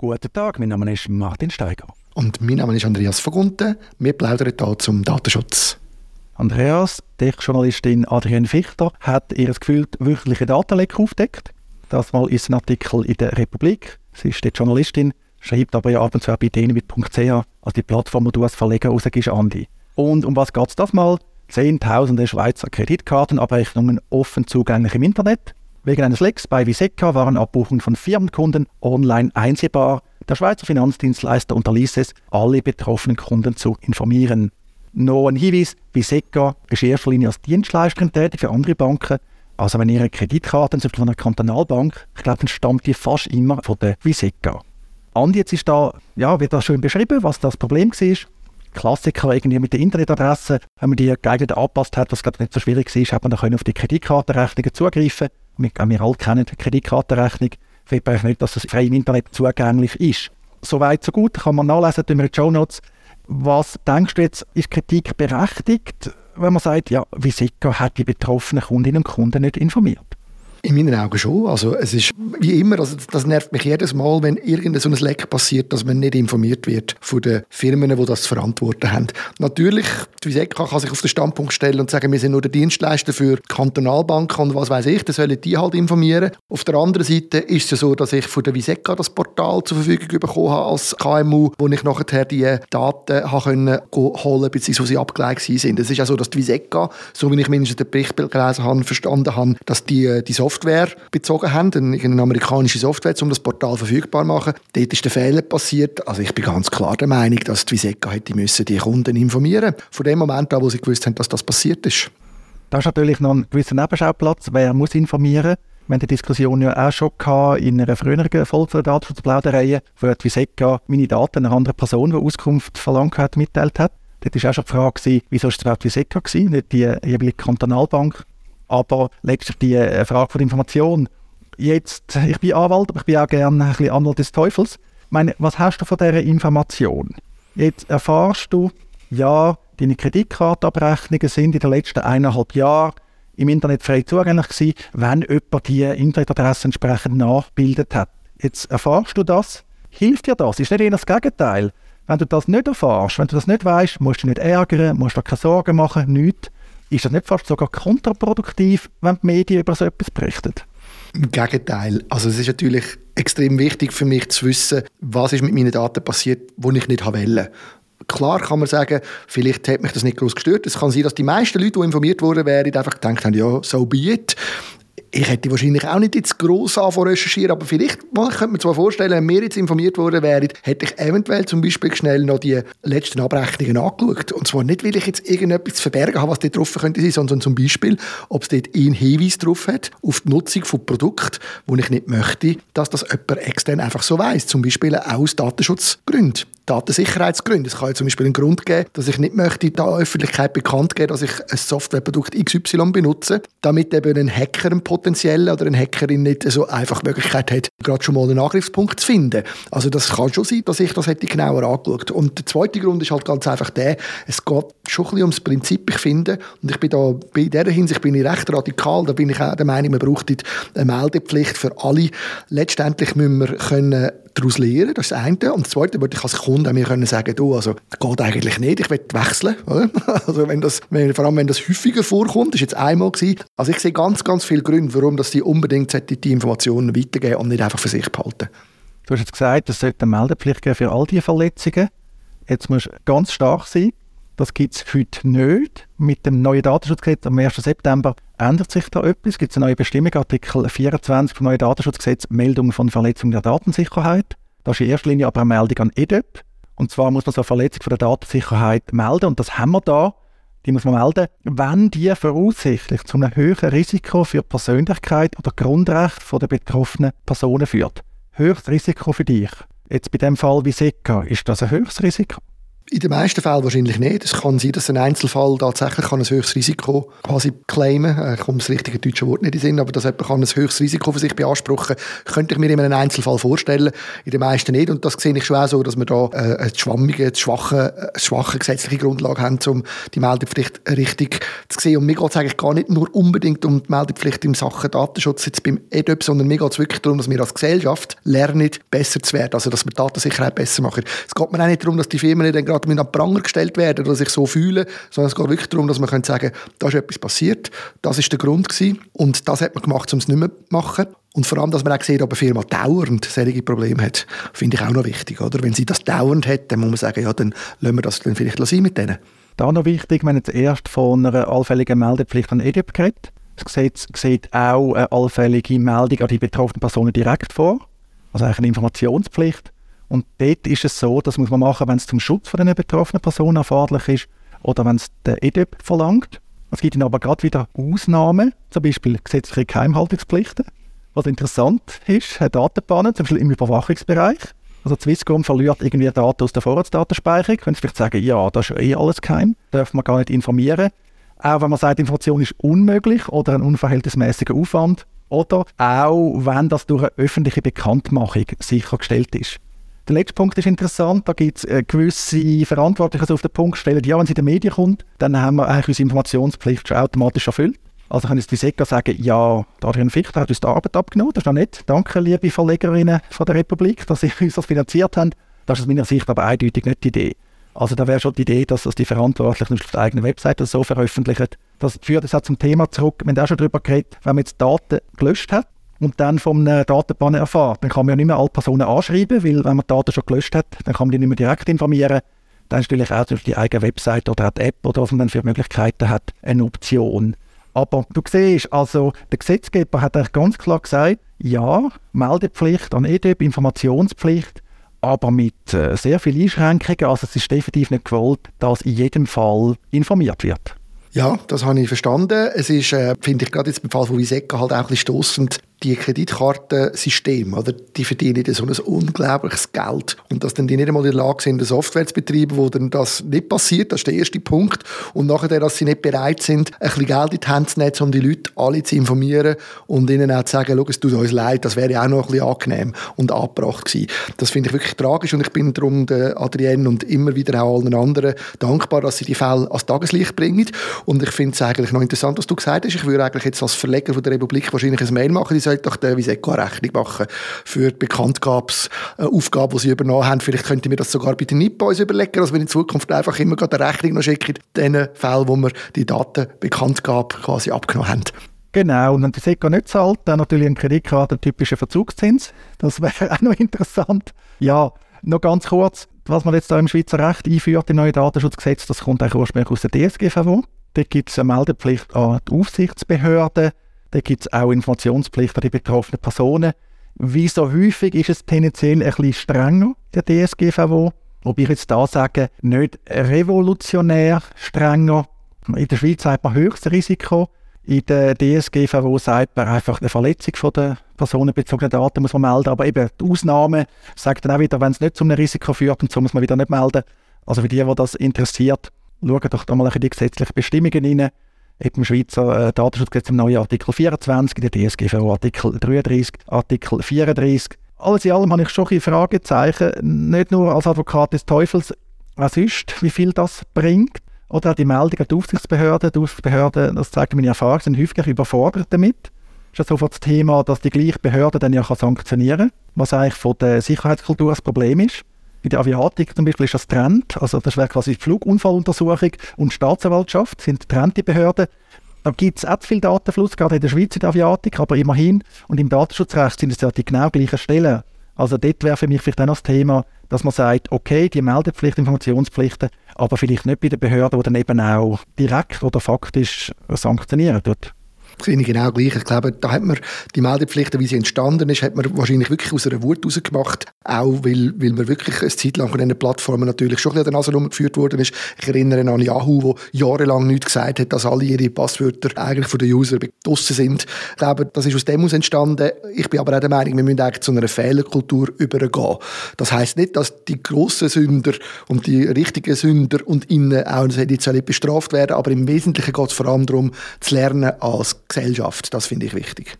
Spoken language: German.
Guten Tag, mein Name ist Martin Steiger. Und mein Name ist Andreas Vogunten. Wir plaudern hier zum Datenschutz. Andreas, die Journalistin Adrienne Fichter, hat ihr gefühlt wöchentliche Datenleck aufgedeckt. Das mal ist ein Artikel in der Republik. Sie ist die Journalistin, schreibt aber ja ab und zu auch bei denewit.ch, also die Plattform, wo du als Verleger rausgehst, Andi. Und um was geht es das mal? Zehntausende Schweizer Kreditkartenabrechnungen offen zugänglich im Internet. Wegen eines Lecks bei Viseca waren Abbuchungen von Firmenkunden online einsehbar. Der Schweizer Finanzdienstleister unterließ es, alle betroffenen Kunden zu informieren. Noch ein Hinweis, Viseca ist in erster Linie als Dienstleisterin tätig für andere Banken. Also wenn Ihre Kreditkarte von einer Kantonalbank, ich glaube, dann stammt die fast immer von der Viseca. Andi, jetzt ist da, ja, wird da schön beschrieben, was das Problem war. Klassiker irgendwie mit der Internetadresse, wenn man die geeignet angepasst hat, was glaube nicht so schwierig ist, hat man dann auf die Kreditkartenrechnungen zugreifen. Wir, wir alle kennen die Kreditkartenrechnung. Ich will eigentlich nicht, dass das frei im Internet zugänglich ist. Soweit, so gut, kann man nachlesen in den Show Notes. Was denkst du jetzt, ist Kritik berechtigt, wenn man sagt, ja, Visica hat die betroffenen Kundinnen und Kunden nicht informiert? In meinen Augen schon. Also es ist wie immer, also das nervt mich jedes Mal, wenn irgendein so ein Leck passiert, dass man nicht informiert wird von den Firmen, die das zu verantworten haben. Natürlich, die Viseka kann sich auf den Standpunkt stellen und sagen, wir sind nur der Dienstleister für Kantonalbanken und was weiß ich, dann sollen die halt informieren. Auf der anderen Seite ist es so, dass ich von der Viseka das Portal zur Verfügung bekommen habe als KMU, wo ich nachher die Daten habe können holen bzw. sie abgelegt sind. Es ist ja so, dass die Viseka, so wie ich mindestens den Bericht gelesen habe, verstanden habe, dass die, die Software bezogen haben, eine amerikanische Software, um das Portal verfügbar zu machen. Dort ist der Fehler passiert. Also ich bin ganz klar der Meinung, dass die Viseka hätte müssen die Kunden informieren von dem Moment an, wo sie gewusst haben, dass das passiert ist. Da ist natürlich noch ein gewisser Nebenschauplatz. Wer muss informieren? Wir haben die Diskussion ja auch schon gehabt in einer früheren Folge der Datenschutzplauderei, wo die Viseka meine Daten einer anderen Person, die Auskunft verlangt hat, mitteilt hat. Dort war auch schon die Frage, wieso war es überhaupt Viseka nicht die jeweilige Kantonalbank aber letztlich die äh, Frage von Information. Jetzt, ich bin Anwalt, aber ich bin auch gerne ein bisschen Anwalt des Teufels. Ich meine, was hast du von dieser Information? Jetzt erfahrst du, ja, deine Kreditkartenabrechnungen sind in den letzten eineinhalb Jahren im Internet frei zugänglich gewesen, wenn jemand die Internetadresse entsprechend nachgebildet hat. Jetzt erfahrst du das. Hilft dir das? Ist nicht eher das Gegenteil? Wenn du das nicht erfährst, wenn du das nicht weißt, musst du nicht ärgern, musst du dir keine Sorgen machen, nichts. Ist das nicht fast sogar kontraproduktiv, wenn die Medien über so etwas berichten? Im Gegenteil. Also es ist natürlich extrem wichtig für mich zu wissen, was ist mit meinen Daten passiert, wo ich nicht wollte. Klar kann man sagen, vielleicht hat mich das nicht groß gestört. Es kann sein, dass die meisten Leute, die informiert wurden, wären, einfach gedacht haben, ja, so be it ich hätte wahrscheinlich auch nicht jetzt gross anfangen recherchieren, aber vielleicht, man könnte mir zwar vorstellen, wenn wir jetzt informiert worden wären, hätte ich eventuell zum Beispiel schnell noch die letzten Abrechnungen angeschaut. Und zwar nicht, weil ich jetzt irgendetwas zu verbergen habe, was dort drauf könnte sein, sondern zum Beispiel, ob es dort einen Hinweis drauf hat, auf die Nutzung von Produkten, wo ich nicht möchte, dass das jemand extern einfach so weiß. Zum Beispiel aus Datenschutzgründen. Datensicherheitsgründen. Es kann ja zum Beispiel einen Grund geben, dass ich nicht möchte, der Öffentlichkeit bekannt geben, dass ich ein Softwareprodukt XY benutze, damit eben ein Hacker, ein potenzieller oder eine Hackerin nicht so einfach die Möglichkeit hat, gerade schon mal einen Angriffspunkt zu finden. Also das kann schon sein, dass ich das hätte genauer angeschaut. Und der zweite Grund ist halt ganz einfach der, es geht schon ein bisschen ums Prinzip, ich finde, und ich bin da, bei dieser Hinsicht bin ich recht radikal, da bin ich auch der Meinung, man braucht eine Meldepflicht für alle. Letztendlich müssen wir können daraus lernen, das ist das eine. Und das zweite würde ich als Kunde mir können sagen, du, also, das geht eigentlich nicht, ich will wechseln. Oder? Also wenn das, wenn, vor allem wenn das häufiger vorkommt, das war jetzt einmal gewesen. Also ich sehe ganz, ganz viele Gründe, warum dass die unbedingt die Informationen weitergeben und nicht einfach für sich behalten. Du hast jetzt gesagt, es sollte eine Meldepflicht geben für all diese Verletzungen. Jetzt muss ganz stark sein. Das gibt es heute nicht. Mit dem neuen Datenschutzgesetz am 1. September ändert sich da etwas. Es gibt eine neue Bestimmung, Artikel 24 vom neuen Datenschutzgesetz, Meldung von Verletzung der Datensicherheit. Das ist in erster Linie aber eine Meldung an EDEP. Und zwar muss man so eine Verletzung von der Datensicherheit melden. Und das haben wir da. Die muss man melden, wenn die voraussichtlich zu einem höheren Risiko für die Persönlichkeit oder Grundrecht der betroffenen Personen führt. Höchstes Risiko für dich. Jetzt bei dem Fall wie Seka, ist das ein höchstes Risiko? In den meisten Fällen wahrscheinlich nicht. Es kann sein, dass ein Einzelfall tatsächlich ein höchstes Risiko quasi claimen kann. Ich komme das richtige deutsche Wort nicht in den Sinn, aber dass jemand ein höchstes Risiko für sich beanspruchen kann, könnte ich mir in einem Einzelfall vorstellen. In den meisten nicht. Und das sehe ich schon auch so, dass wir da äh, eine schwammige, eine schwache, eine schwache gesetzliche Grundlage haben, um die Meldepflicht richtig zu sehen. Und mir geht es eigentlich gar nicht nur unbedingt um die Meldepflicht im Sachen Datenschutz jetzt beim EDOP, sondern mir geht es wirklich darum, dass wir als Gesellschaft lernen, besser zu werden. Also, dass wir Datensicherheit besser machen. Es geht mir auch nicht darum, dass die Firmen dann gerade mit an Pranger gestellt werden oder sich so fühlen, sondern es geht wirklich darum, dass man sagen kann, da ist etwas passiert, das ist der Grund gewesen und das hat man gemacht, um es nicht mehr zu machen. Und vor allem, dass man auch sieht, ob eine Firma dauernd solche Probleme hat, finde ich auch noch wichtig. Oder? Wenn sie das dauernd hat, dann muss man sagen, ja, dann lassen wir das dann vielleicht sein mit denen. Da noch wichtig, wenn jetzt erst von einer allfälligen Meldepflicht an EDIP geht. Das Gesetz sieht auch eine allfällige Meldung an die betroffenen Personen direkt vor. Also eigentlich eine Informationspflicht. Und dort ist es so, das muss man machen, wenn es zum Schutz von den betroffenen Personen erforderlich ist oder wenn es der EDIP verlangt. Es gibt dann aber gerade wieder Ausnahmen, zum Beispiel gesetzliche Geheimhaltungspflichten. Was interessant ist, hat Datenbannen, zum Beispiel im Überwachungsbereich. Also Swisscom verliert irgendwie Daten aus der Vorratsdatenspeicherung. Können Sie vielleicht sagen, ja, das ist eh alles geheim, darf man gar nicht informieren. Auch wenn man sagt, Information ist unmöglich oder ein unverhältnismäßiger Aufwand. Oder auch wenn das durch eine öffentliche Bekanntmachung sichergestellt ist. Der letzte Punkt ist interessant. Da gibt es äh, gewisse Verantwortliche, die auf den Punkt stellen, ja, wenn sie in die Medien kommt, dann haben wir eigentlich unsere Informationspflicht schon automatisch erfüllt. Also kann jetzt die SECA sagen, ja, Adrian Fichter hat uns die Arbeit abgenommen, das ist noch nett. Danke, liebe Verlegerinnen von der Republik, dass sie uns das finanziert haben. Das ist aus meiner Sicht aber eindeutig nicht die Idee. Also da wäre schon die Idee, dass das die Verantwortlichen auf der eigenen Webseite so veröffentlichen. Das führt jetzt auch zum Thema zurück. Wir haben auch schon darüber geredet, wenn man jetzt Daten gelöscht hat, und dann vom Datenbanner erfahrt. Dann kann man ja nicht mehr alle Personen anschreiben, weil wenn man die Daten schon gelöscht hat, dann kann man die nicht mehr direkt informieren. Dann ist natürlich auch durch die eigene Website oder die App oder was man dann für Möglichkeiten hat, eine Option. Aber du siehst, also der Gesetzgeber hat eigentlich ganz klar gesagt, ja, Meldepflicht an EDEB, Informationspflicht, aber mit äh, sehr vielen Einschränkungen. Also es ist definitiv nicht gewollt, dass in jedem Fall informiert wird. Ja, das habe ich verstanden. Es ist, äh, finde ich, gerade jetzt beim Fall von Viseka halt auch ein bisschen stossend, die Kreditkartensysteme, oder, die verdienen so ein unglaubliches Geld. Und dass dann die nicht einmal in der Lage sind, eine Software zu betreiben, wo dann das nicht passiert, das ist der erste Punkt. Und nachher, dass sie nicht bereit sind, ein bisschen Geld in die Hand zu nehmen, um die Leute alle zu informieren und ihnen auch zu sagen, schau, es tut uns leid, das wäre auch noch ein bisschen angenehm und angebracht gewesen. Das finde ich wirklich tragisch und ich bin darum Adrienne und immer wieder auch allen anderen dankbar, dass sie die Fälle als Tageslicht bringen. Und ich finde es eigentlich noch interessant, was du gesagt hast. Ich würde eigentlich jetzt als Verleger von der Republik wahrscheinlich ein Mail machen, sollte doch der eine Rechnung machen für die Bekanntgabsaufgabe, die sie übernommen haben. Vielleicht könnte mir das sogar bei den NIP überlegen, dass wir in Zukunft einfach immer eine Rechnung noch schicken, in den Fällen, wo wir die Datenbekanntgabe quasi abgenommen haben. Genau, und wenn die SECO nicht zahlt, dann natürlich ein Kreditkarte typischer Verzugszins. Das wäre auch noch interessant. Ja, noch ganz kurz, was man jetzt da im Schweizer Recht einführt, im neuen Datenschutzgesetz, das kommt eigentlich ursprünglich aus der DSGVO. Da gibt es eine Meldepflicht an die Aufsichtsbehörden, da gibt es auch Informationspflicht an die betroffenen Personen. Wie so häufig ist es tendenziell bisschen strenger, der DSGVO. Wobei ich jetzt da sage, nicht revolutionär strenger. In der Schweiz sagt man höchstes Risiko. In der DSGVO sagt man einfach eine Verletzung von der personenbezogenen Daten muss man melden. Aber eben die Ausnahme sagt dann auch wieder, wenn es nicht zu einem Risiko führt und so muss man wieder nicht melden. Also für die, die das interessiert, schauen doch da mal in die gesetzlichen Bestimmungen rein im Schweizer äh, Datenschutzgesetz im neuen Artikel 24, in der DSGVO Artikel 33, Artikel 34. Alles in allem habe ich schon ein Fragezeichen, nicht nur als Advokat des Teufels, was ist, wie viel das bringt. Oder auch die Meldung an die Aufsichtsbehörden. Die Aufsichtsbehörden, das zeigt meine Erfahrung, sind häufig überfordert damit. Ist sofort das Thema, dass die gleiche Behörde dann ja sanktionieren kann, was eigentlich von der Sicherheitskultur das Problem ist. Bei der Aviatik zum Beispiel ist das Trend, also das wäre quasi Flugunfalluntersuchung und Staatsanwaltschaft sind getrennte Behörden. Da gibt es auch viel Datenfluss, gerade in der Schweiz in der Aviatik, aber immerhin. Und im Datenschutzrecht sind es ja die genau gleichen Stellen. Also dort wäre für mich vielleicht auch noch das Thema, dass man sagt, okay, die Meldepflicht, Informationspflichten, aber vielleicht nicht bei den Behörden, die dann eben auch direkt oder faktisch sanktionieren tut. Sehe ich genau gleich. Ich glaube, da hat man die Meldepflicht, wie sie entstanden ist, hat man wahrscheinlich wirklich aus einer Wut rausgemacht. Auch weil, weil man wirklich eine Zeit lang von diesen Plattformen natürlich schon ein bisschen an der Nase rumgeführt worden ist. Ich erinnere an Yahoo, wo jahrelang nichts gesagt hat, dass alle ihre Passwörter eigentlich von den User draussen sind. Ich glaube, das ist aus dem aus entstanden. Ich bin aber auch der Meinung, wir müssen eigentlich zu einer Fehlerkultur übergehen. Das heißt nicht, dass die grossen Sünder und die richtigen Sünder und innen auch nicht bestraft werden, aber im Wesentlichen geht es vor allem darum, zu lernen als Gesellschaft. Das finde ich wichtig.